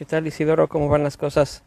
¿Qué tal Isidoro? ¿Cómo van las cosas?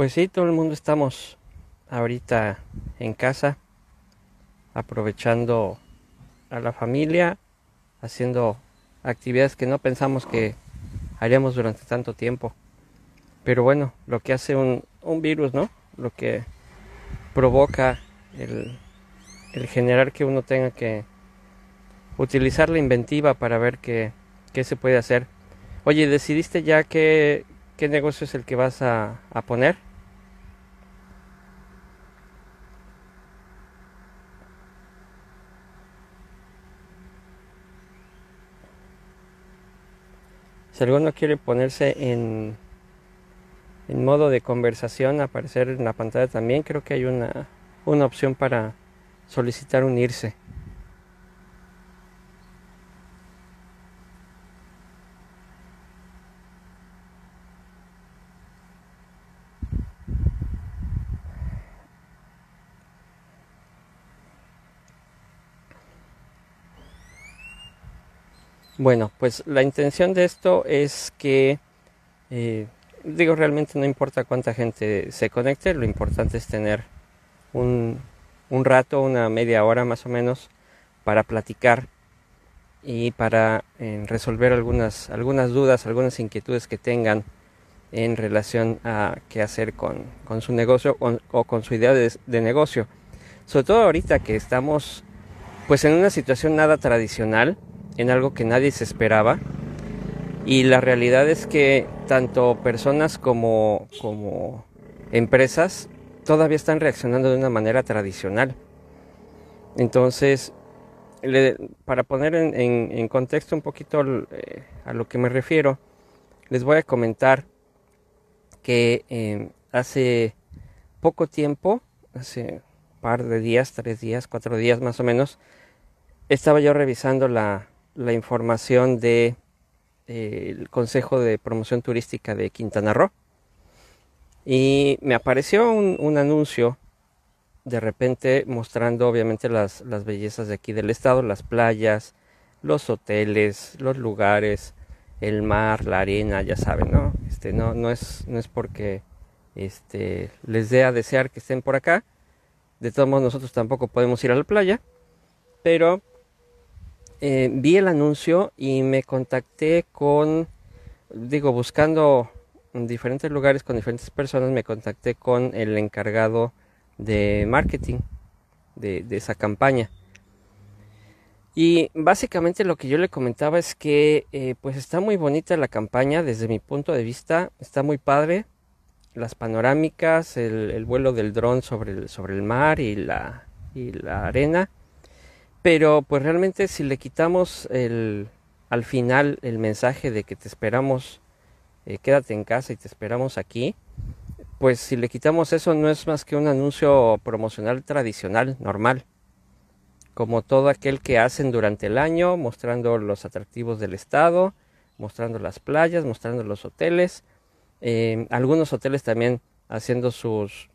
Pues sí, todo el mundo estamos ahorita en casa, aprovechando a la familia, haciendo actividades que no pensamos que haríamos durante tanto tiempo. Pero bueno, lo que hace un, un virus, ¿no? Lo que provoca el, el, generar que uno tenga que utilizar la inventiva para ver qué, qué se puede hacer. Oye, ¿decidiste ya qué, qué negocio es el que vas a, a poner? Si alguno quiere ponerse en, en modo de conversación, aparecer en la pantalla también, creo que hay una, una opción para solicitar unirse. Bueno, pues la intención de esto es que, eh, digo, realmente no importa cuánta gente se conecte, lo importante es tener un, un rato, una media hora más o menos, para platicar y para eh, resolver algunas, algunas dudas, algunas inquietudes que tengan en relación a qué hacer con, con su negocio o, con su idea de, de, negocio. Sobre todo ahorita que estamos pues en una situación nada tradicional, en algo que nadie se esperaba. Y la realidad es que tanto personas como, como empresas todavía están reaccionando de una manera tradicional. Entonces, para poner en, contexto un poquito eh, a lo que me refiero, les voy a comentar que eh, hace poco tiempo, hace un par de días, tres días, cuatro días más o menos, estaba yo revisando la, información del de, Consejo de Promoción Turística de Quintana Roo y me apareció un anuncio de repente mostrando obviamente las, las bellezas de aquí del estado, las playas, los hoteles, los lugares, el mar, la arena, ya saben, ¿no? Este, no, no es, no es porque este, les dé a desear que estén por acá. De todos modos, nosotros tampoco podemos ir a la playa. Pero eh, vi el anuncio y me contacté con, digo, buscando en diferentes lugares con diferentes personas, me contacté con el encargado de marketing de, esa campaña. Y básicamente lo que yo le comentaba es que eh, pues está muy bonita la campaña desde mi punto de vista, está muy padre, las panorámicas, el, vuelo del dron sobre el, sobre el mar y la, y la arena, pero pues realmente si le quitamos el, al final el mensaje de que te esperamos, eh, quédate en casa y te esperamos aquí, pues si le quitamos eso no es más que un anuncio promocional tradicional, normal, como todo aquel que hacen durante el año, mostrando los atractivos del estado, mostrando las playas, mostrando los hoteles, eh, algunos hoteles también haciendo sus,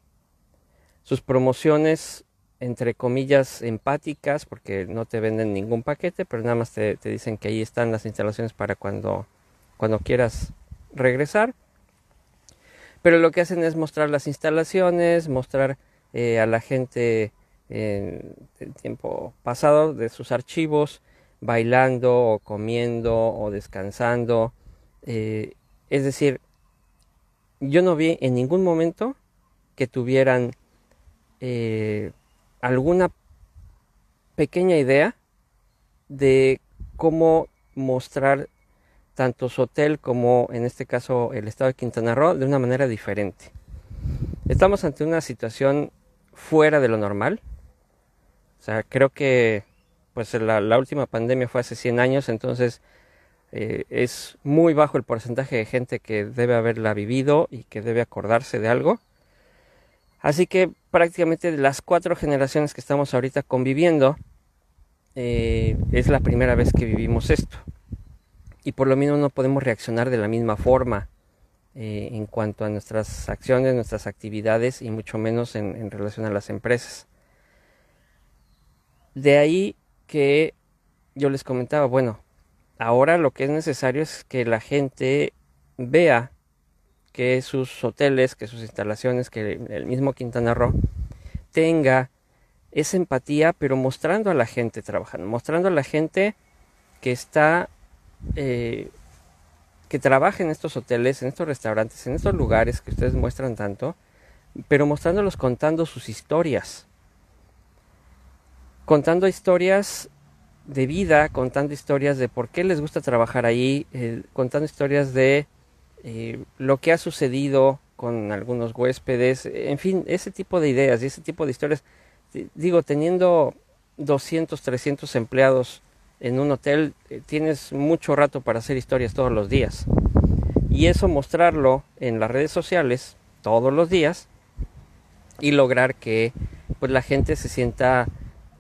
sus promociones entre comillas empáticas porque no te venden ningún paquete pero nada más te, dicen que ahí están las instalaciones para cuando, cuando quieras regresar pero lo que hacen es mostrar las instalaciones, mostrar eh, a la gente en el tiempo pasado de sus archivos, bailando o comiendo o descansando. Eh, es decir, yo no vi en ningún momento que tuvieran eh, alguna pequeña idea de cómo mostrar tanto su hotel como en este caso el estado de Quintana Roo de una manera diferente. Estamos ante una situación fuera de lo normal. O sea, creo que pues la, última pandemia fue hace 100 años, entonces eh, es muy bajo el porcentaje de gente que debe haberla vivido y que debe acordarse de algo. Así que prácticamente de las cuatro generaciones que estamos ahorita conviviendo, eh, es la primera vez que vivimos esto y por lo menos no podemos reaccionar de la misma forma eh, en cuanto a nuestras acciones, nuestras actividades y mucho menos en, relación a las empresas. De ahí que yo les comentaba, bueno, ahora lo que es necesario es que la gente vea que sus hoteles, que sus instalaciones, que el mismo Quintana Roo tenga esa empatía, pero mostrando a la gente trabajando, mostrando a la gente que está eh, que trabaja en estos hoteles, en estos restaurantes, en estos lugares que ustedes muestran tanto, pero mostrándolos contando sus historias. Contando historias de vida, contando historias de por qué les gusta trabajar ahí, eh, contando historias de eh, lo que ha sucedido con algunos huéspedes, en fin, ese tipo de ideas y ese tipo de historias. Digo, teniendo 200, 300 empleados en un hotel eh, tienes mucho rato para hacer historias todos los días. Y eso mostrarlo en las redes sociales todos los días y lograr que pues la gente se sienta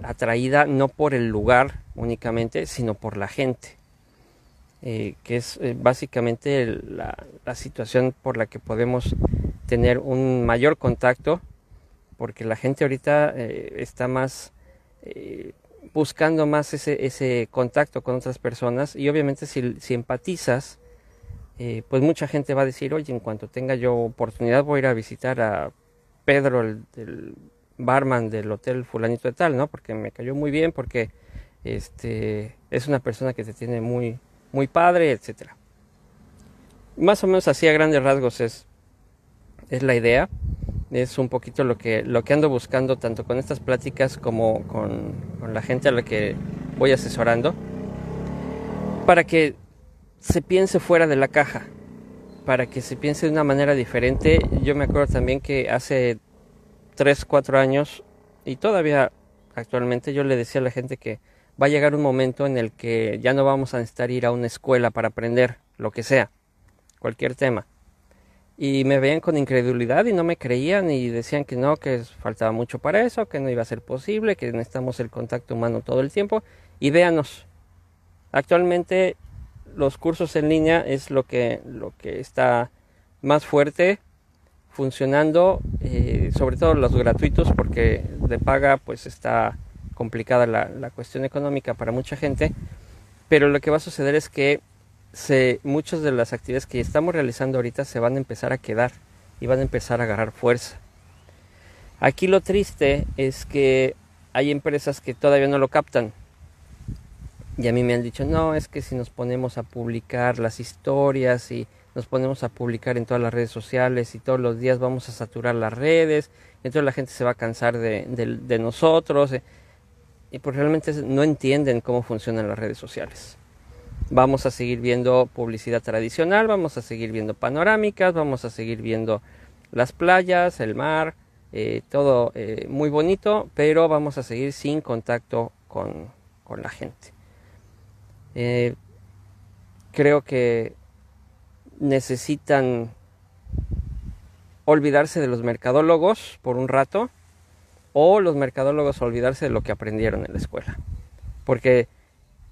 atraída no por el lugar únicamente, sino por la gente. Eh, que es eh, básicamente la, situación por la que podemos tener un mayor contacto, porque la gente ahorita está más buscando más ese, ese contacto con otras personas y obviamente si, si empatizas, eh, pues mucha gente va a decir, oye, en cuanto tenga yo oportunidad voy a ir a visitar a Pedro, el, barman del hotel fulanito de tal, ¿no? Porque me cayó muy bien, porque este es una persona que te tiene muy muy padre, etcétera. Más o menos así a grandes rasgos es es la idea. Es un poquito lo que lo que ando buscando tanto con estas pláticas como con, con la gente a la que voy asesorando para que se piense fuera de la caja, para que se piense de una manera diferente. Yo me acuerdo también que hace 3, 4 años y todavía actualmente yo le decía a la gente que va a llegar un momento en el que ya no vamos a necesitar ir a una escuela para aprender lo que sea, cualquier tema. Y me veían con incredulidad y no me creían y decían que no, que faltaba mucho para eso, que no iba a ser posible, que necesitamos el contacto humano todo el tiempo. Y véanos, actualmente los cursos en línea es lo que, lo que está más fuerte funcionando, eh, sobre todo los gratuitos, porque de paga pues está complicada la, la, cuestión económica para mucha gente, pero lo que va a suceder es que se, muchas de las actividades que estamos realizando ahorita se van a empezar a quedar y van a empezar a agarrar fuerza. Aquí lo triste es que hay empresas que todavía no lo captan, y a mí me han dicho, no, es que si nos ponemos a publicar las historias y nos ponemos a publicar en todas las redes sociales y todos los días vamos a saturar las redes, entonces la gente se va a cansar de, de, nosotros. Y pues realmente no entienden cómo funcionan las redes sociales. Vamos a seguir viendo publicidad tradicional, vamos a seguir viendo panorámicas, vamos a seguir viendo las playas, el mar, eh, todo eh, muy bonito, pero vamos a seguir sin contacto con, con la gente. Eh, creo que necesitan olvidarse de los mercadólogos por un rato o los mercadólogos olvidarse de lo que aprendieron en la escuela. Porque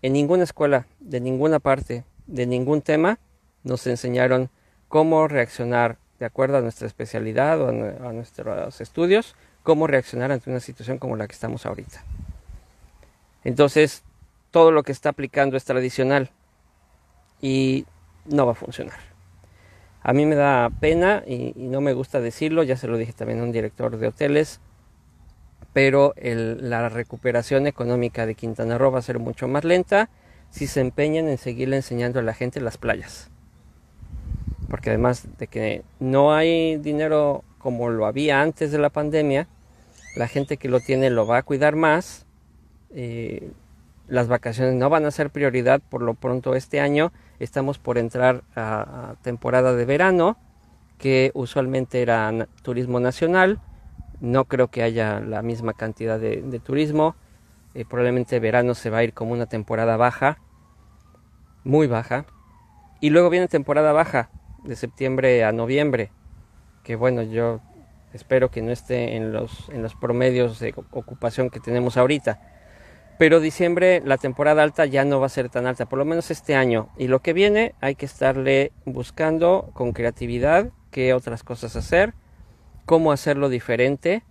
en ninguna escuela, de ninguna parte, de ningún tema, nos enseñaron cómo reaccionar de acuerdo a nuestra especialidad o a nuestros estudios, cómo reaccionar ante una situación como la que estamos ahorita. Entonces, todo lo que está aplicando es tradicional y no va a funcionar. A mí me da pena y, no me gusta decirlo, ya se lo dije también a un director de hoteles, pero la recuperación económica de Quintana Roo va a ser mucho más lenta si se empeñan en seguirle enseñando a la gente las playas. Porque además de que no hay dinero como lo había antes de la pandemia, la gente que lo tiene lo va a cuidar más. Eh, las vacaciones no van a ser prioridad por lo pronto este año. Estamos por entrar a, temporada de verano, que usualmente era turismo nacional. No creo que haya la misma cantidad de, turismo. Eh, probablemente verano se va a ir como una temporada baja, muy baja. Y luego viene temporada baja, de septiembre a noviembre, que bueno, yo espero que no esté en los, en los promedios de ocupación que tenemos ahorita pero diciembre, la temporada alta ya no va a ser tan alta, por lo menos este año. Y lo que viene hay que estarle buscando con creatividad qué otras cosas hacer, cómo hacerlo diferente.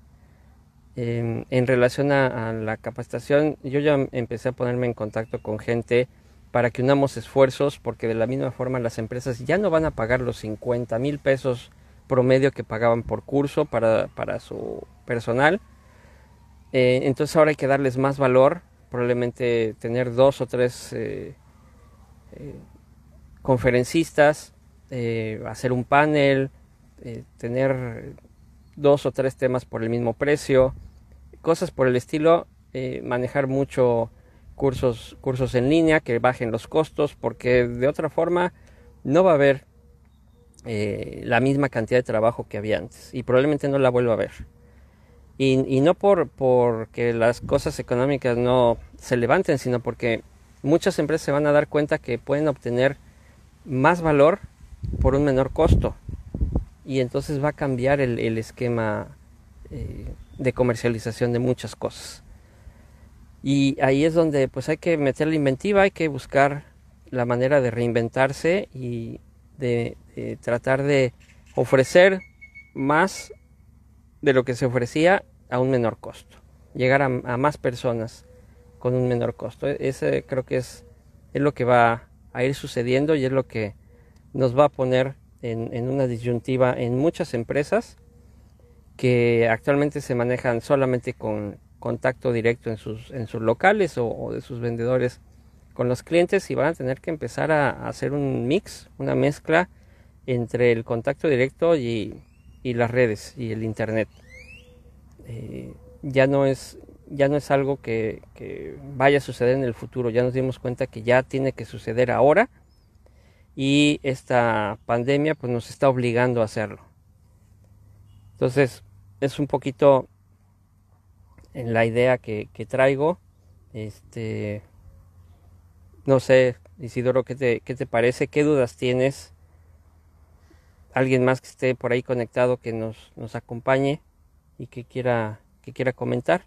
en relación a, la capacitación, yo ya empecé a ponerme en contacto con gente para que unamos esfuerzos, porque de la misma forma las empresas ya no van a pagar los 50 mil pesos promedio que pagaban por curso para, para su personal. Eh, entonces ahora hay que darles más valor probablemente tener dos o tres eh, eh, conferencistas, hacer un panel, tener dos o tres temas por el mismo precio, cosas por el estilo, manejar mucho cursos, cursos en línea que bajen los costos, porque de otra forma no va a haber la misma cantidad de trabajo que había antes y probablemente no la vuelva a ver. Y, no por porque las cosas económicas no se levanten, sino porque muchas empresas se van a dar cuenta que pueden obtener más valor por un menor costo. Y entonces va a cambiar el, esquema eh, de comercialización de muchas cosas. Y ahí es donde pues hay que meter la inventiva, hay que buscar la manera de reinventarse y de tratar de ofrecer más de lo que se ofrecía a un menor costo, llegar a, más personas con un menor costo. E, ese creo que es, es, lo que va a ir sucediendo y es lo que nos va a poner en, una disyuntiva en muchas empresas que actualmente se manejan solamente con contacto directo en sus, en sus locales o, de sus vendedores con los clientes y van a tener que empezar a, hacer un mix, una mezcla entre el contacto directo y, las redes y el internet. Eh, ya no es ya no es algo que, vaya a suceder en el futuro, ya nos dimos cuenta que ya tiene que suceder ahora y esta pandemia pues nos está obligando a hacerlo. Entonces es un poquito en la idea que, traigo. Este, no sé, Isidoro, ¿qué te, ¿qué te parece? ¿Qué dudas tienes? Alguien más que esté por ahí conectado que nos, nos acompañe y que quiera, que quiera comentar.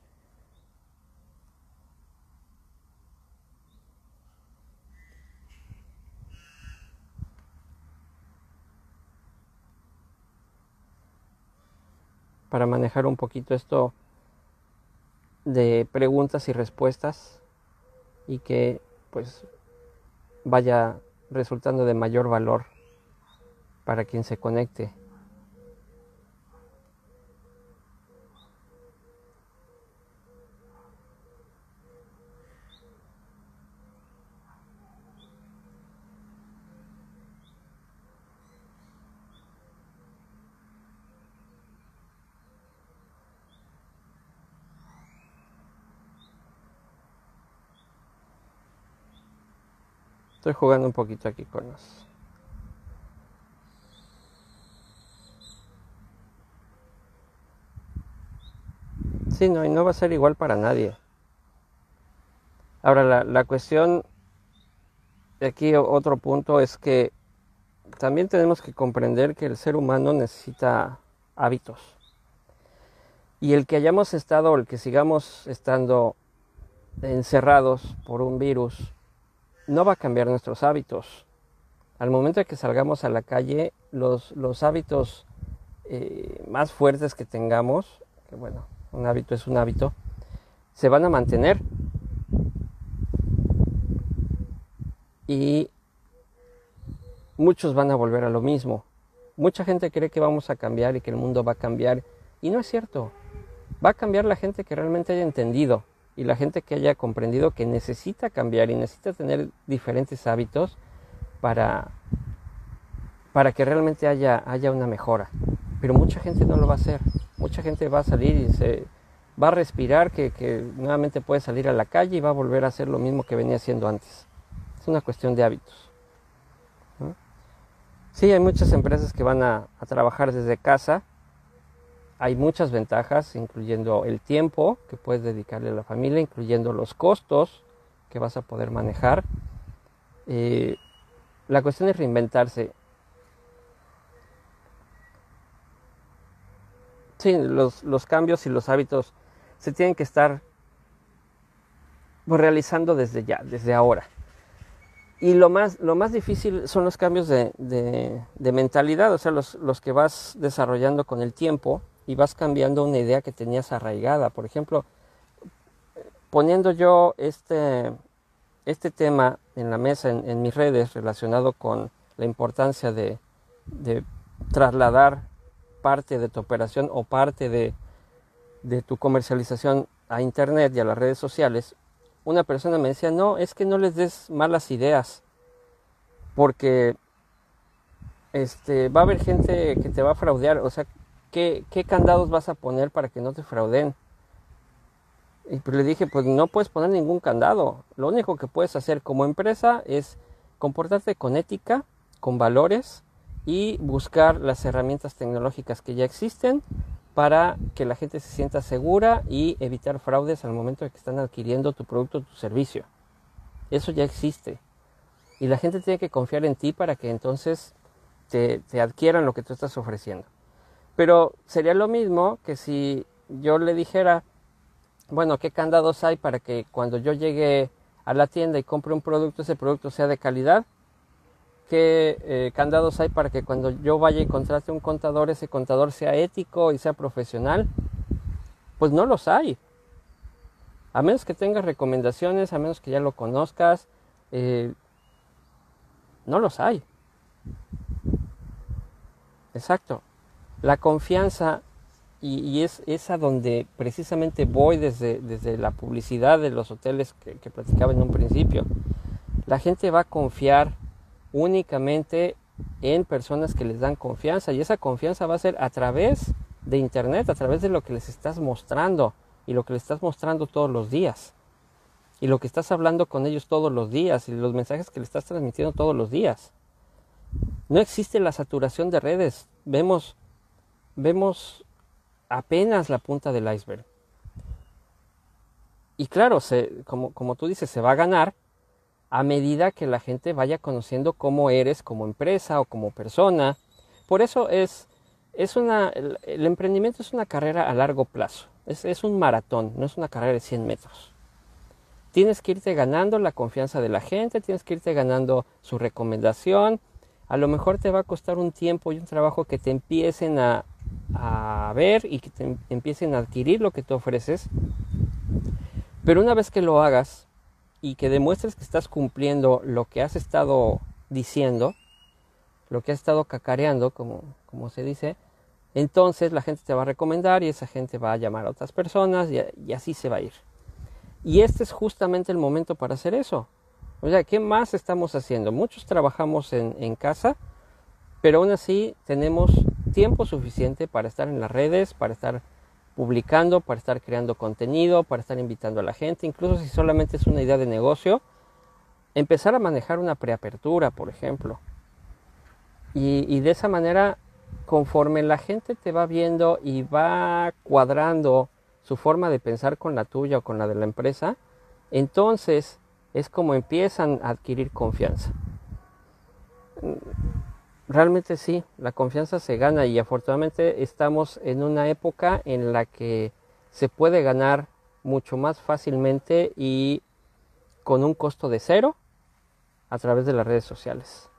Para manejar un poquito esto de preguntas y respuestas y que pues vaya resultando de mayor valor para quien se conecte. Estoy jugando un poquito aquí con los... Sí, no, y no va a ser igual para nadie. Ahora, la, la cuestión, de aquí otro punto es que también tenemos que comprender que el ser humano necesita hábitos. Y el que hayamos estado el que sigamos estando encerrados por un virus no va a cambiar nuestros hábitos. Al momento de que salgamos a la calle, los, los hábitos eh, más fuertes que tengamos, que bueno, un hábito es un hábito, se van a mantener. Y muchos van a volver a lo mismo. Mucha gente cree que vamos a cambiar y que el mundo va a cambiar. Y no es cierto. Va a cambiar la gente que realmente haya entendido y la gente que haya comprendido que necesita cambiar y necesita tener diferentes hábitos para, para que realmente haya, haya una mejora. Pero mucha gente no lo va a hacer. Mucha gente va a salir y se va a respirar que, nuevamente puede salir a la calle y va a volver a hacer lo mismo que venía haciendo antes. Es una cuestión de hábitos. Sí, hay muchas empresas que van a, a trabajar desde casa hay muchas ventajas, incluyendo el tiempo que puedes dedicarle a la familia, incluyendo los costos que vas a poder manejar. Eh, la cuestión es reinventarse. Sí, los, los, cambios y los hábitos se tienen que estar realizando desde ya, desde ahora. Y lo más, lo más difícil son los cambios de, de, mentalidad, o sea, los, los que vas desarrollando con el tiempo y vas cambiando una idea que tenías arraigada. Por ejemplo, poniendo yo este, este tema en la mesa, en, mis redes, relacionado con la importancia de, de, trasladar parte de tu operación o parte de, de tu comercialización a Internet y a las redes sociales, una persona me decía, no, es que no les des malas ideas, porque este, va a haber gente que te va a fraudear, o sea, ¿qué, candados vas a poner para que no te frauden? Y pues le dije, pues no puedes poner ningún candado. Lo único que puedes hacer como empresa es comportarte con ética, con valores y buscar las herramientas tecnológicas que ya existen para que la gente se sienta segura y evitar fraudes al momento de que están adquiriendo tu producto o tu servicio. Eso ya existe. Y la gente tiene que confiar en ti para que entonces te adquieran lo que tú estás ofreciendo. Pero sería lo mismo que si yo le dijera, bueno, ¿qué candados hay para que cuando yo llegue a la tienda y compre un producto, ese producto sea de calidad? ¿Qué eh, candados hay para que cuando yo vaya y contrate un contador, ese contador sea ético y sea profesional? Pues no los hay. A menos que tengas recomendaciones, a menos que ya lo conozcas, eh, no los hay. Exacto. La confianza y, es, es, a donde precisamente voy desde, desde la publicidad de los hoteles que, que platicaba en un principio. La gente va a confiar únicamente en personas que les dan confianza y esa confianza va a ser a través de internet, a través de lo que les estás mostrando y lo que les estás mostrando todos los días y lo que estás hablando con ellos todos los días y los mensajes que le estás transmitiendo todos los días. No existe la saturación de redes. Vemos, vemos apenas la punta del iceberg. Y claro, como, como tú dices, se va a ganar a medida que la gente vaya conociendo cómo eres como empresa o como persona. Por eso es, es una, el, emprendimiento es una carrera a largo plazo. Es, es un maratón, no es una carrera de 100 metros. Tienes que irte ganando la confianza de la gente, tienes que irte ganando su recomendación. A lo mejor te va a costar un tiempo y un trabajo que te empiecen a, a ver y que te empiecen a adquirir lo que tú ofreces. Pero una vez que lo hagas y que demuestres que estás cumpliendo lo que has estado diciendo, lo que has estado cacareando, como, como se dice, entonces la gente te va a recomendar y esa gente va a llamar a otras personas y, y así se va a ir. Y este es justamente el momento para hacer eso. O sea, ¿qué más estamos haciendo? Muchos trabajamos en, en casa, pero aún así tenemos tiempo suficiente para estar en las redes, para estar publicando, para estar creando contenido, para estar invitando a la gente, incluso si solamente es una idea de negocio, empezar a manejar una preapertura, por ejemplo. Y, y, de esa manera, conforme la gente te va viendo y va cuadrando su forma de pensar con la tuya o con la de la empresa, entonces es como empiezan a adquirir confianza. Realmente sí, la confianza se gana y afortunadamente estamos en una época en la que se puede ganar mucho más fácilmente y con un costo de cero a través de las redes sociales.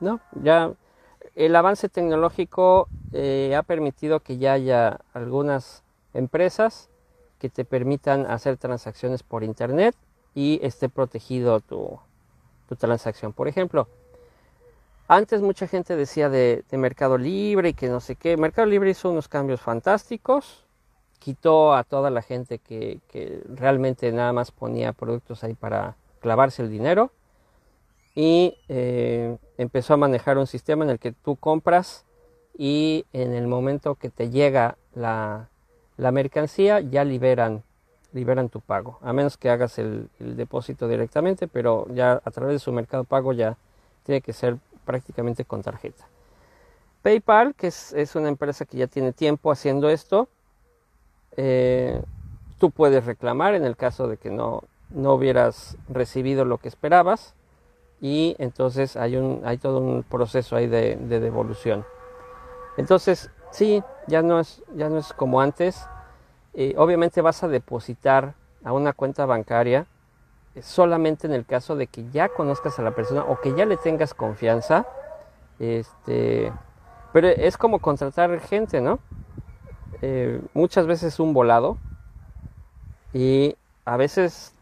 No, ya el avance tecnológico eh, ha permitido que ya haya algunas empresas que te permitan hacer transacciones por internet y esté protegido tu, tu transacción. Por ejemplo, antes mucha gente decía de, Mercado Libre y que no sé qué. Mercado Libre hizo unos cambios fantásticos, quitó a toda la gente que, que realmente nada más ponía productos ahí para clavarse el dinero y eh, empezó a manejar un sistema en el que tú compras y en el momento que te llega la, mercancía ya liberan, liberan tu pago, a menos que hagas el, depósito directamente, pero ya a través de su mercado pago ya tiene que ser prácticamente con tarjeta. PayPal, que es, una empresa que ya tiene tiempo haciendo esto, eh, tú puedes reclamar en el caso de que no, no hubieras recibido lo que esperabas y entonces hay, un, hay todo un proceso ahí de, devolución. Entonces, sí, ya no es, ya no es como antes. Eh, obviamente vas a depositar a una cuenta bancaria eh, solamente en el caso de que ya conozcas a la persona o que ya le tengas confianza. Este, pero es como contratar gente, ¿no? Eh, muchas veces un volado y a veces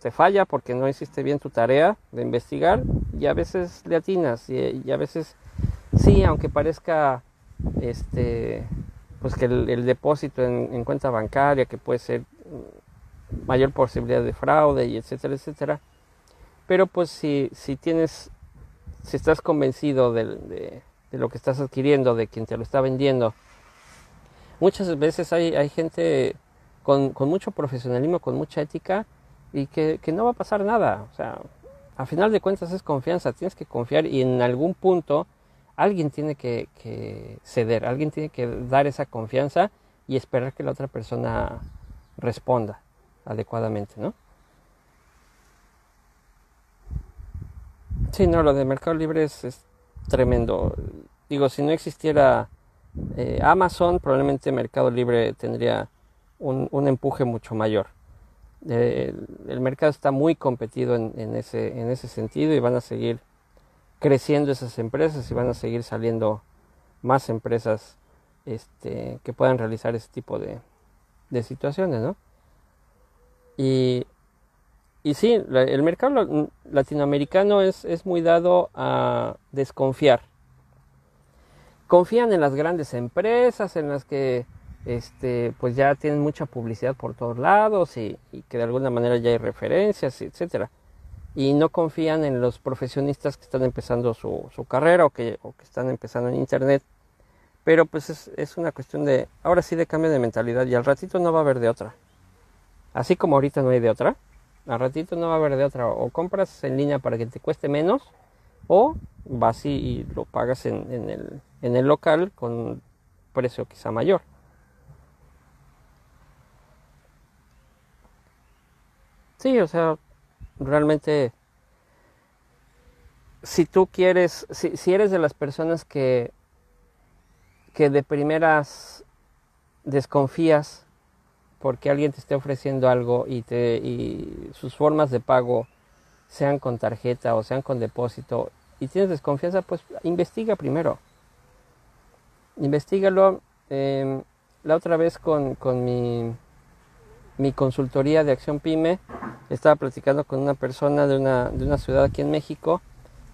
te falla porque no hiciste bien tu tarea de investigar y a veces le atinas y, a veces sí, aunque parezca este pues que el, depósito en, cuenta bancaria que puede ser mayor posibilidad de fraude y etcétera, etcétera. Pero pues si, si tienes, si estás convencido de, de, lo que estás adquiriendo, de quien te lo está vendiendo, muchas veces hay, hay gente con, con mucho profesionalismo, con mucha ética, y que, no va a pasar nada. O sea, a final de cuentas es confianza, tienes que confiar y en algún punto alguien tiene que, ceder, alguien tiene que dar esa confianza y esperar que la otra persona responda adecuadamente, ¿no? Sí, no, lo de Mercado Libre es, tremendo. Digo, si no existiera eh, Amazon, probablemente Mercado Libre tendría un, empuje mucho mayor el mercado está muy competido en ese sentido y van a seguir creciendo esas empresas y van a seguir saliendo más empresas este, que puedan realizar ese tipo de, de situaciones, ¿no? Y, y sí, el mercado latinoamericano es, es muy dado a desconfiar. confían en las grandes empresas, en las que este, pues ya tienen mucha publicidad por todos lados y, que de alguna manera ya hay referencias, etcétera. Y no confían en los profesionistas que están empezando su, su carrera o que, o que, están empezando en internet. Pero pues es, es, una cuestión de, ahora sí de cambio de mentalidad y al ratito no va a haber de otra. Así como ahorita no hay de otra, al ratito no va a haber de otra. O compras en línea para que te cueste menos o vas y, lo pagas en, en, el, en el local con precio quizá mayor. Sí, o sea, realmente, si tú quieres, si, si eres de las personas que, que de primeras desconfías porque alguien te esté ofreciendo algo y, te, y sus formas de pago sean con tarjeta o sean con depósito y tienes desconfianza, pues investiga primero. Investígalo. Em, la otra vez con, con mi, mi consultoría de acción pyme, estaba platicando con una persona de una, de una ciudad aquí en México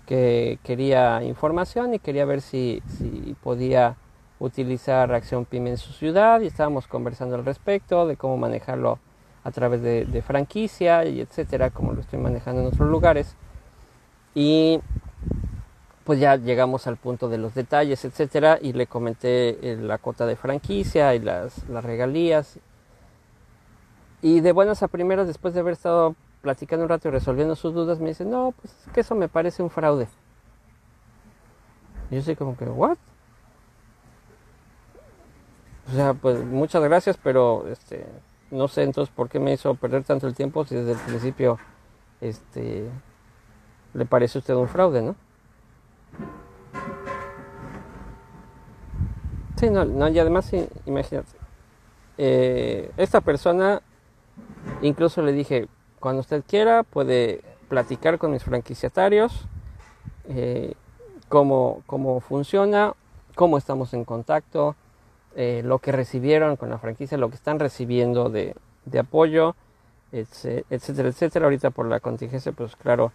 que quería información y quería ver si, si podía utilizar Acción Pyme en su ciudad y estábamos conversando al respecto de cómo manejarlo a través de, franquicia y etcétera, como lo estoy manejando en otros lugares. Y pues ya llegamos al punto de los detalles, etcétera, y le comenté eh, la cuota de franquicia y las, las regalías y de buenas a primeras, después de haber estado platicando un rato y resolviendo sus dudas, me dice, no, pues es que eso me parece un fraude. Yo soy como que, ¿what? O sea, pues muchas gracias, pero este, no sé entonces por qué me hizo perder tanto el tiempo si desde el principio este, le parece a usted un fraude, ¿no? Sí, no, no y además, imagínate, eh, esta persona Incluso le dije, cuando usted quiera puede platicar con mis franquiciatarios, eh, cómo, cómo, funciona, cómo estamos en contacto, eh, lo que recibieron con la franquicia, lo que están recibiendo de, de apoyo, etcétera, etcétera. Ahorita por la contingencia, pues claro,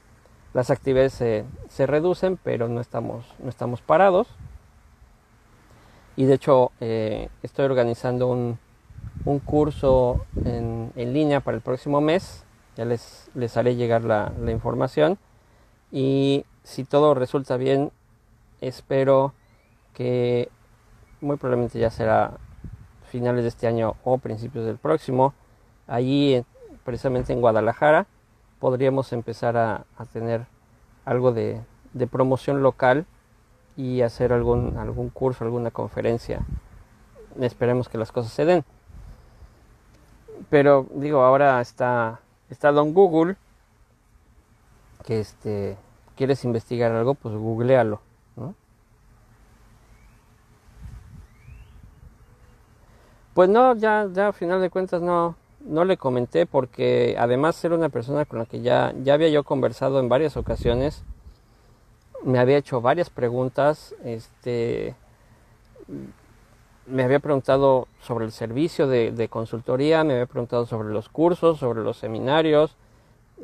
las actividades se, se reducen, pero no estamos, no estamos parados. Y de hecho, eh, estoy organizando un, un curso en, en, línea para el próximo mes. Ya les, les haré llegar la, la, información. Y si todo resulta bien, espero que muy probablemente ya será finales de este año o principios del próximo. Allí, precisamente en Guadalajara, podríamos empezar a, a tener algo de, de, promoción local y hacer algún, algún curso, alguna conferencia. Esperemos que las cosas se den. Pero digo, ahora está, está Don Google, que este, quieres investigar algo, pues googlealo, ¿no? Pues no, ya, ya a final de cuentas no, no le comenté porque además era una persona con la que ya, ya había yo conversado en varias ocasiones, me había hecho varias preguntas, este me había preguntado sobre el servicio de, consultoría, me había preguntado sobre los cursos, sobre los seminarios,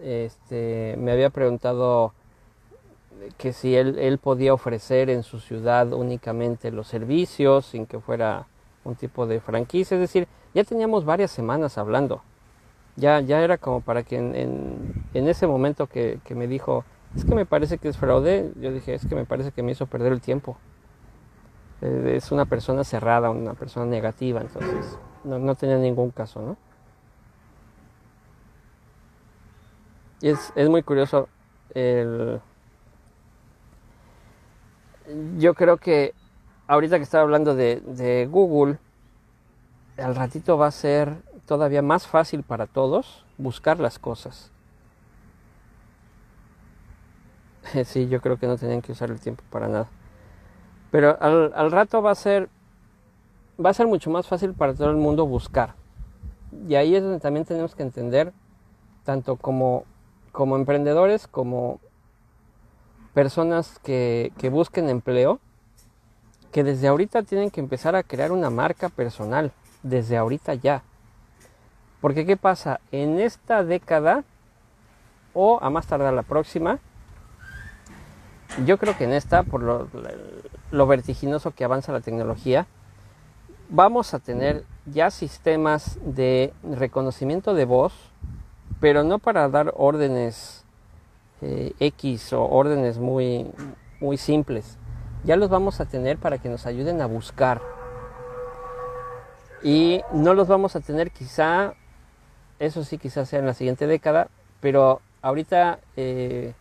este, me había preguntado que si él, él, podía ofrecer en su ciudad únicamente los servicios sin que fuera un tipo de franquicia, es decir, ya teníamos varias semanas hablando, ya, ya era como para que en, en, ese momento que, que me dijo, es que me parece que es fraude, yo dije, es que me parece que me hizo perder el tiempo. Eh, es una persona cerrada, una persona negativa, entonces no, no tenía ningún caso, ¿no? Y es, es muy curioso el... Yo creo que ahorita que estaba hablando de, de Google, al ratito va a ser todavía más fácil para todos buscar las cosas. Sí, yo creo que no tenían que usar el tiempo para nada. Pero al, al, rato va a ser va a ser mucho más fácil para todo el mundo buscar. Y ahí es donde también tenemos que entender, tanto como, como emprendedores, como personas que, que busquen empleo, que desde ahorita tienen que empezar a crear una marca personal, desde ahorita ya. Porque ¿qué pasa? En esta década, o a más tardar la próxima, yo creo que en esta, por lo, vertiginoso que avanza la tecnología, vamos a tener ya sistemas de reconocimiento de voz, pero no para dar órdenes eh, X o órdenes muy, muy simples. Ya los vamos a tener para que nos ayuden a buscar. Y no los vamos a tener quizá, eso sí quizás sea en la siguiente década, pero ahorita eh,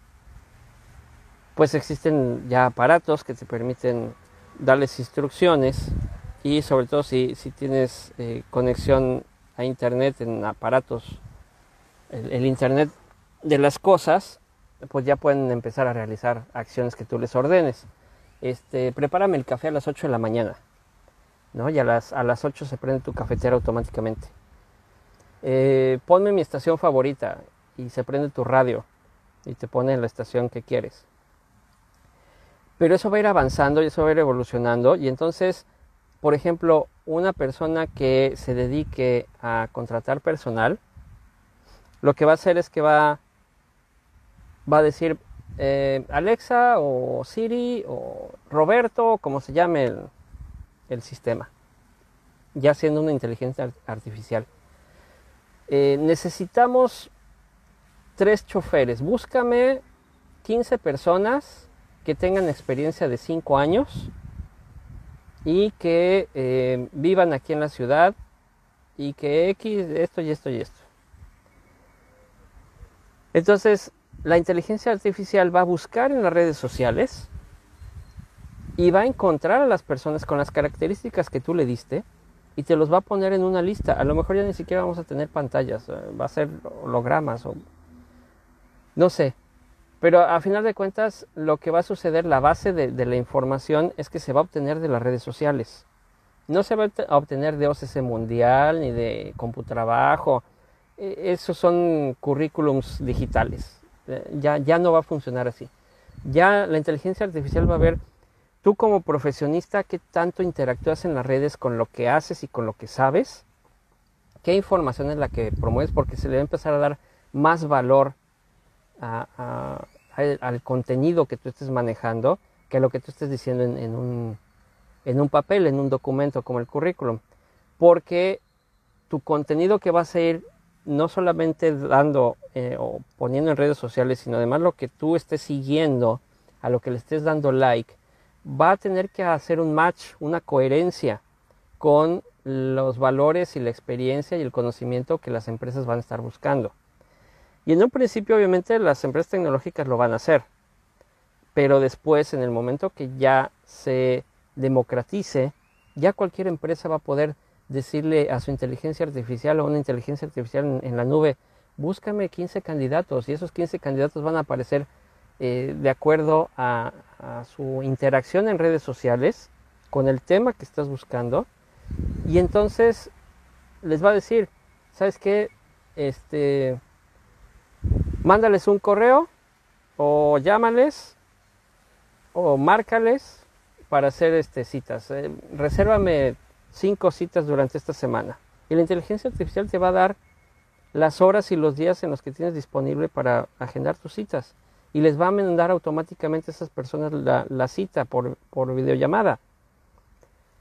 pues existen ya aparatos que te permiten darles instrucciones y sobre todo si, si tienes eh, conexión a internet en aparatos, el, internet de las cosas, pues ya pueden empezar a realizar acciones que tú les ordenes. Este, prepárame el café a las 8 de la mañana, ¿no? Y a las, a las 8 se prende tu cafetera automáticamente. Eh, ponme mi estación favorita y se prende tu radio y te pone la estación que quieres. Pero eso va a ir avanzando y eso va a ir evolucionando y entonces por ejemplo, una persona que se dedique a contratar personal, lo que va a hacer es que va, va a decir eh, Alexa o Siri o Roberto, como se llame el, sistema, ya siendo una inteligencia artificial. Eh, necesitamos tres choferes. Búscame 15 personas que tengan experiencia de 5 años y que eh, vivan aquí en la ciudad y que X, esto y esto y esto. Entonces, la inteligencia artificial va a buscar en las redes sociales y va a encontrar a las personas con las características que tú le diste y te los va a poner en una lista. A lo mejor ya ni siquiera vamos a tener pantallas, eh, va a ser hologramas o no sé, pero a final de cuentas, lo que va a suceder, la base de, la información es que se va a obtener de las redes sociales. No se va a obtener de OCC Mundial ni de Computrabajo. E, esos son currículums digitales. Eh, ya, ya no va a funcionar así. Ya la inteligencia artificial va a ver tú como profesionista qué tanto interactúas en las redes con lo que haces y con lo que sabes. Qué información es la que promueves porque se le va a empezar a dar más valor al contenido que tú estés manejando que a lo que tú estés diciendo en, un, en un papel, en un documento como el currículum. Porque tu contenido que vas a ir no solamente dando eh, o poniendo en redes sociales, sino además lo que tú estés siguiendo, a lo que le estés dando like, va a tener que hacer un match, una coherencia con los valores y la experiencia y el conocimiento que las empresas van a estar buscando. Y en un principio obviamente las empresas tecnológicas lo van a hacer, pero después en el momento que ya se democratice, ya cualquier empresa va a poder decirle a su inteligencia artificial o una inteligencia artificial en, la nube, búscame 15 candidatos y esos 15 candidatos van a aparecer eh, de acuerdo a, a, su interacción en redes sociales con el tema que estás buscando y entonces les va a decir, ¿sabes qué? Este, mándales un correo o llámales o márcales para hacer este, citas. Eh, resérvame cinco citas durante esta semana. Y la inteligencia artificial te va a dar las horas y los días en los que tienes disponible para agendar tus citas. Y les va a mandar automáticamente a esas personas la, cita por, por videollamada.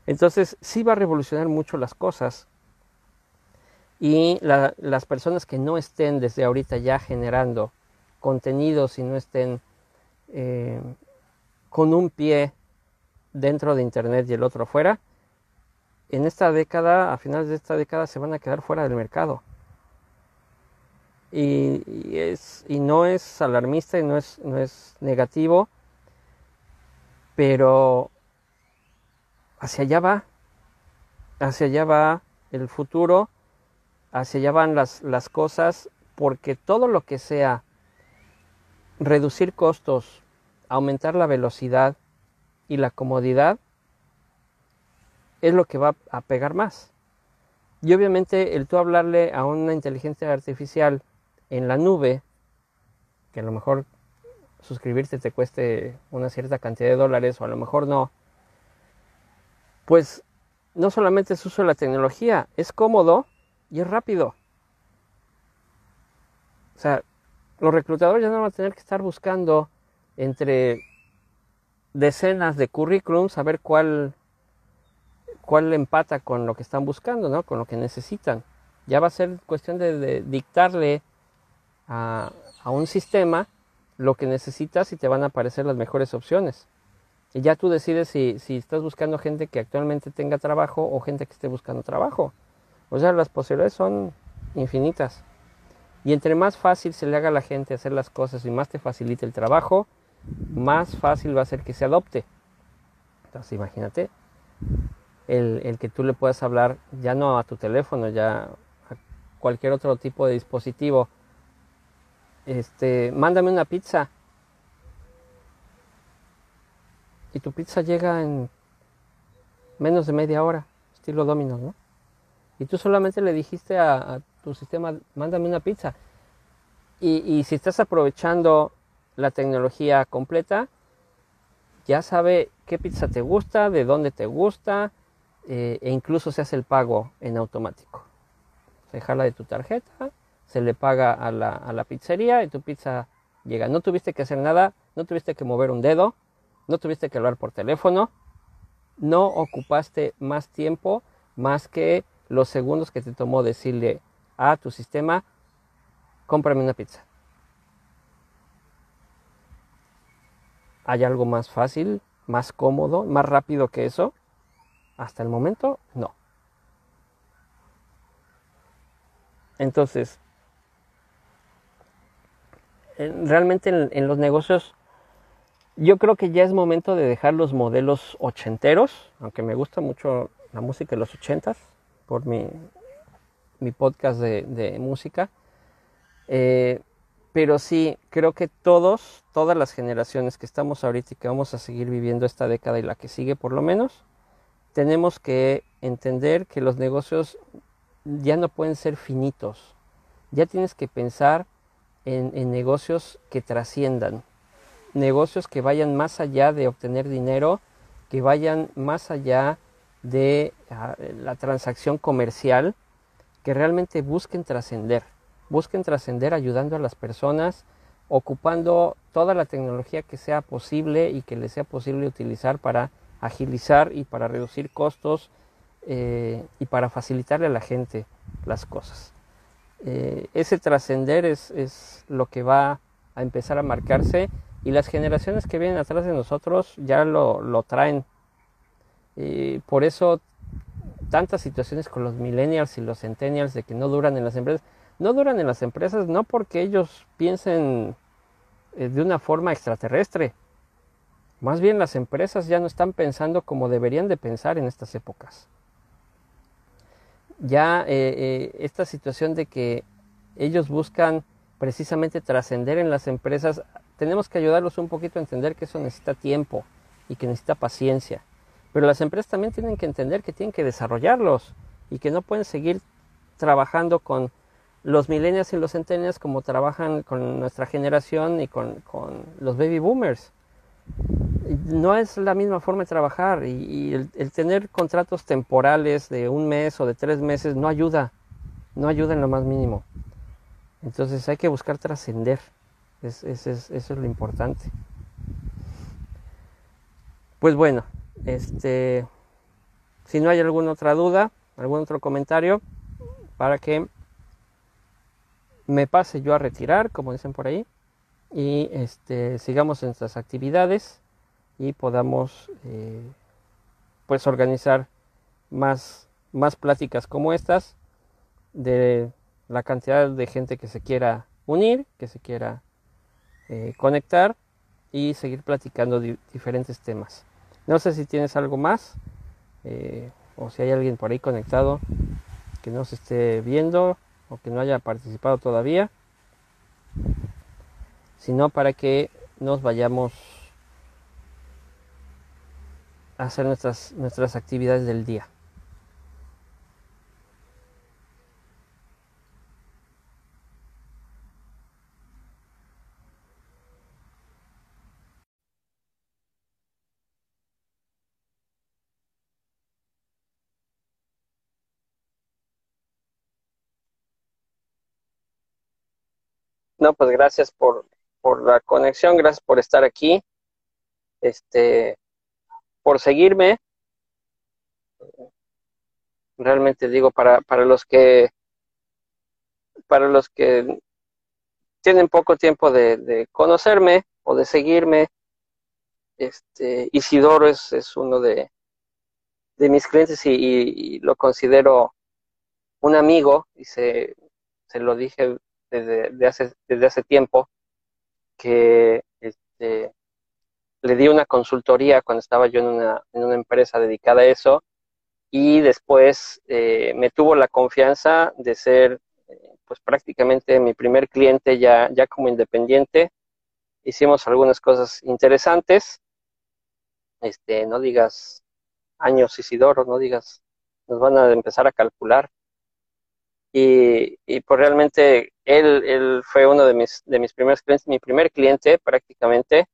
Entonces sí va a revolucionar mucho las cosas y las personas que no estén desde ahorita ya generando contenidos y no estén eh, con un pie dentro de Internet y el otro afuera, en esta década, a finales de esta década, se van a quedar fuera del mercado. Y, es, y no es alarmista y no es, no es negativo, pero hacia allá va, hacia allá va el futuro hacia allá van las, las cosas porque todo lo que sea reducir costos, aumentar la velocidad y la comodidad es lo que va a pegar más. Y obviamente el tú hablarle a una inteligencia artificial en la nube, que a lo mejor suscribirte te cueste una cierta cantidad de dólares o a lo mejor no, pues no solamente es uso de la tecnología, es cómodo y es rápido. O sea, los reclutadores ya no van a tener que estar buscando entre decenas de currículums a ver cuál, cuál empata con lo que están buscando, ¿no? con lo que necesitan. Ya va a ser cuestión de, dictarle a, a, un sistema lo que necesitas y te van a aparecer las mejores opciones. Y ya tú decides si, si estás buscando gente que actualmente tenga trabajo o gente que esté buscando trabajo. O sea, las posibilidades son infinitas. Y entre más fácil se le haga a la gente hacer las cosas y más te facilite el trabajo, más fácil va a ser que se adopte. Entonces imagínate el, que tú le puedas hablar ya no a tu teléfono, ya a cualquier otro tipo de dispositivo. Este, mándame una pizza. Y tu pizza llega en menos de media hora, estilo Domino's, ¿no? Y tú solamente le dijiste a, tu sistema, mándame una pizza. Y, si estás aprovechando la tecnología completa, ya sabe qué pizza te gusta, de dónde te gusta, eh, e incluso se hace el pago en automático. Se de tu tarjeta, se le paga a la, a la pizzería y tu pizza llega. No tuviste que hacer nada, no tuviste que mover un dedo, no tuviste que hablar por teléfono, no ocupaste más tiempo más que los segundos que te tomó decirle a tu sistema, cómprame una pizza. ¿Hay algo más fácil, más cómodo, más rápido que eso? Hasta el momento, no. Entonces, realmente en, los negocios, yo creo que ya es momento de dejar los modelos ochenteros, aunque me gusta mucho la música de los ochentas, por mi, mi podcast de, música. Eh, pero sí, creo que todos, todas las generaciones que estamos ahorita y que vamos a seguir viviendo esta década y la que sigue por lo menos, tenemos que entender que los negocios ya no pueden ser finitos. Ya tienes que pensar en, en negocios que trasciendan, negocios que vayan más allá de obtener dinero, que vayan más allá de la transacción comercial, que realmente busquen trascender busquen trascender ayudando a las personas, ocupando toda la tecnología que sea posible y que les sea posible utilizar para agilizar y para reducir costos eh, y para facilitarle a la gente las cosas. Eh, ese trascender es, es, lo que va a empezar a marcarse y las generaciones que vienen atrás de nosotros ya lo, lo traen. Eh, por eso tantas situaciones con los millennials y los centennials de que no duran en las empresas no duran en las empresas no porque ellos piensen eh, de una forma extraterrestre. Más bien las empresas ya no están pensando como deberían de pensar en estas épocas. Ya eh, eh, esta situación de que ellos buscan precisamente trascender en las empresas, tenemos que ayudarlos un poquito a entender que eso necesita tiempo y que necesita paciencia. Pero las empresas también tienen que entender que tienen que desarrollarlos y que no pueden seguir trabajando con los millennials y los centennials como trabajan con nuestra generación y con, los baby boomers. No es la misma forma de trabajar y, el, tener contratos temporales de un mes o de tres meses no ayuda, no ayuda en lo más mínimo. Entonces hay que buscar trascender, eso es lo importante. Pues bueno, este, si no hay alguna otra duda, algún otro comentario, para que me pase yo a retirar, como dicen por ahí, y este, sigamos nuestras actividades y podamos eh, pues organizar más, más pláticas como estas de la cantidad de gente que se quiera unir, que se quiera eh, conectar y seguir platicando diferentes temas. No sé si tienes algo más eh, o si hay alguien por ahí conectado que no se esté viendo o que no haya participado todavía, sino para que nos vayamos a hacer nuestras, nuestras actividades del día. Pues gracias por, por la conexión, gracias por estar aquí. este, por seguirme. Realmente digo, para, para los que para los que tienen poco tiempo de, conocerme o de seguirme, este, Isidoro es, es uno de, de mis clientes y, lo considero un amigo y se, se lo dije desde, hace, desde hace tiempo que este, le di una consultoría cuando estaba yo en una, en una empresa dedicada a eso y después eh, me tuvo la confianza de ser eh, pues prácticamente mi primer cliente ya, ya como independiente. Hicimos algunas cosas interesantes. Este, no digas años Isidoro, no digas, nos van a empezar a calcular. Y, y pues realmente él, fue uno de mis, de mis primeros clientes, mi primer cliente prácticamente.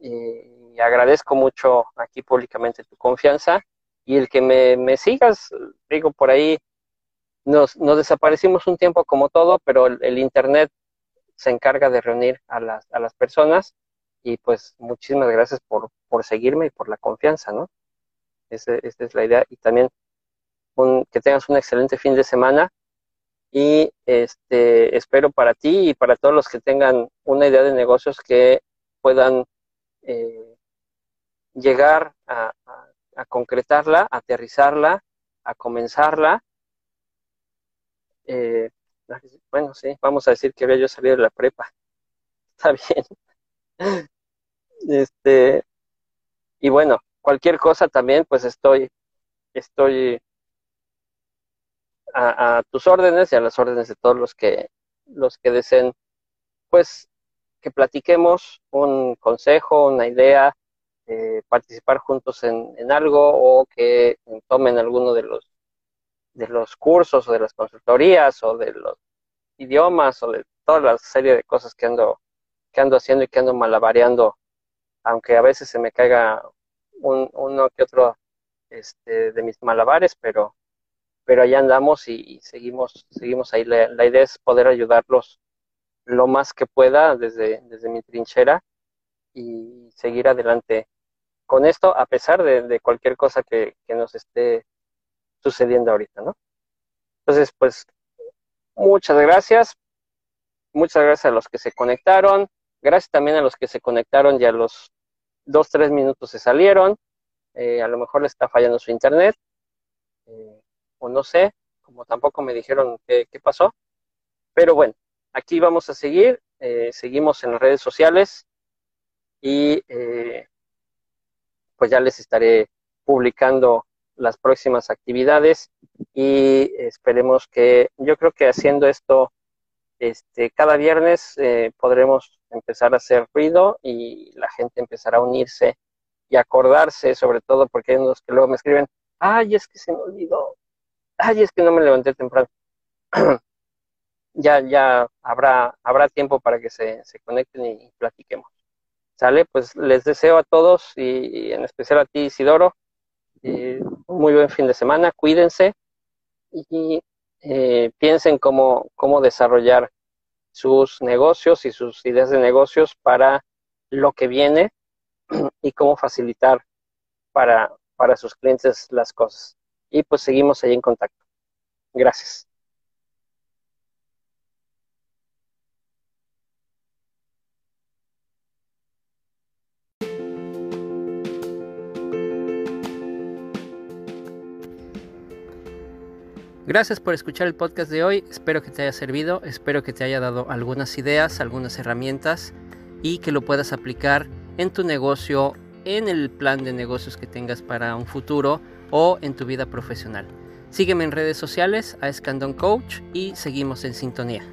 Y, agradezco mucho aquí públicamente tu confianza. Y el que me, me sigas, digo por ahí, nos, nos desaparecimos un tiempo como todo, pero el, Internet se encarga de reunir a las, a las personas y pues muchísimas gracias por, por seguirme y por la confianza, ¿no? Esa, es la idea. Y también que tengas un excelente fin de semana y este espero para ti y para todos los que tengan una idea de negocios que puedan eh, llegar a, a, concretarla, aterrizarla, a comenzarla eh, bueno, sí, vamos a decir que había yo salido de la prepa. Está bien. Este, y bueno, cualquier cosa también, pues estoy, estoy a, tus órdenes y a las órdenes de todos los que, los que deseen, pues, que platiquemos un consejo, una idea, eh, participar juntos en, en algo o que tomen alguno de los de los cursos o de las consultorías o de los idiomas o de toda la serie de cosas que ando, que ando haciendo y que ando malabareando, aunque a veces se me caiga un, uno que otro este, de mis malabares, pero, pero ahí andamos y, seguimos, seguimos ahí. La, idea es poder ayudarlos lo más que pueda desde, desde mi trinchera y seguir adelante con esto, a pesar de, cualquier cosa que, que nos esté sucediendo ahorita, ¿no? Entonces, pues, muchas gracias. Muchas gracias a los que se conectaron. Gracias también a los que se conectaron y a los dos, tres minutos se salieron. Eh, a lo mejor le está fallando su internet. Eh, o no sé, como tampoco me dijeron qué, pasó. Pero bueno, aquí vamos a seguir. Eh, seguimos en las redes sociales y pues ya les estaré publicando las próximas actividades y esperemos que yo creo que haciendo esto este cada viernes eh, podremos empezar a hacer ruido y la gente empezará a unirse y acordarse sobre todo porque hay unos que luego me escriben ay es que se me olvidó ay es que no me levanté temprano ya ya habrá habrá tiempo para que se, se conecten y platiquemos sale pues les deseo a todos y en especial a ti Isidoro eh, muy buen fin de semana, cuídense y eh, piensen cómo, cómo desarrollar sus negocios y sus ideas de negocios para lo que viene y cómo facilitar para, para sus clientes las cosas. Y pues seguimos ahí en contacto. Gracias. Gracias por escuchar el podcast de hoy, espero que te haya servido, espero que te haya dado algunas ideas, algunas herramientas y que lo puedas aplicar en tu negocio, en el plan de negocios que tengas para un futuro o en tu vida profesional. Sígueme en redes sociales a Escandon Coach y seguimos en sintonía.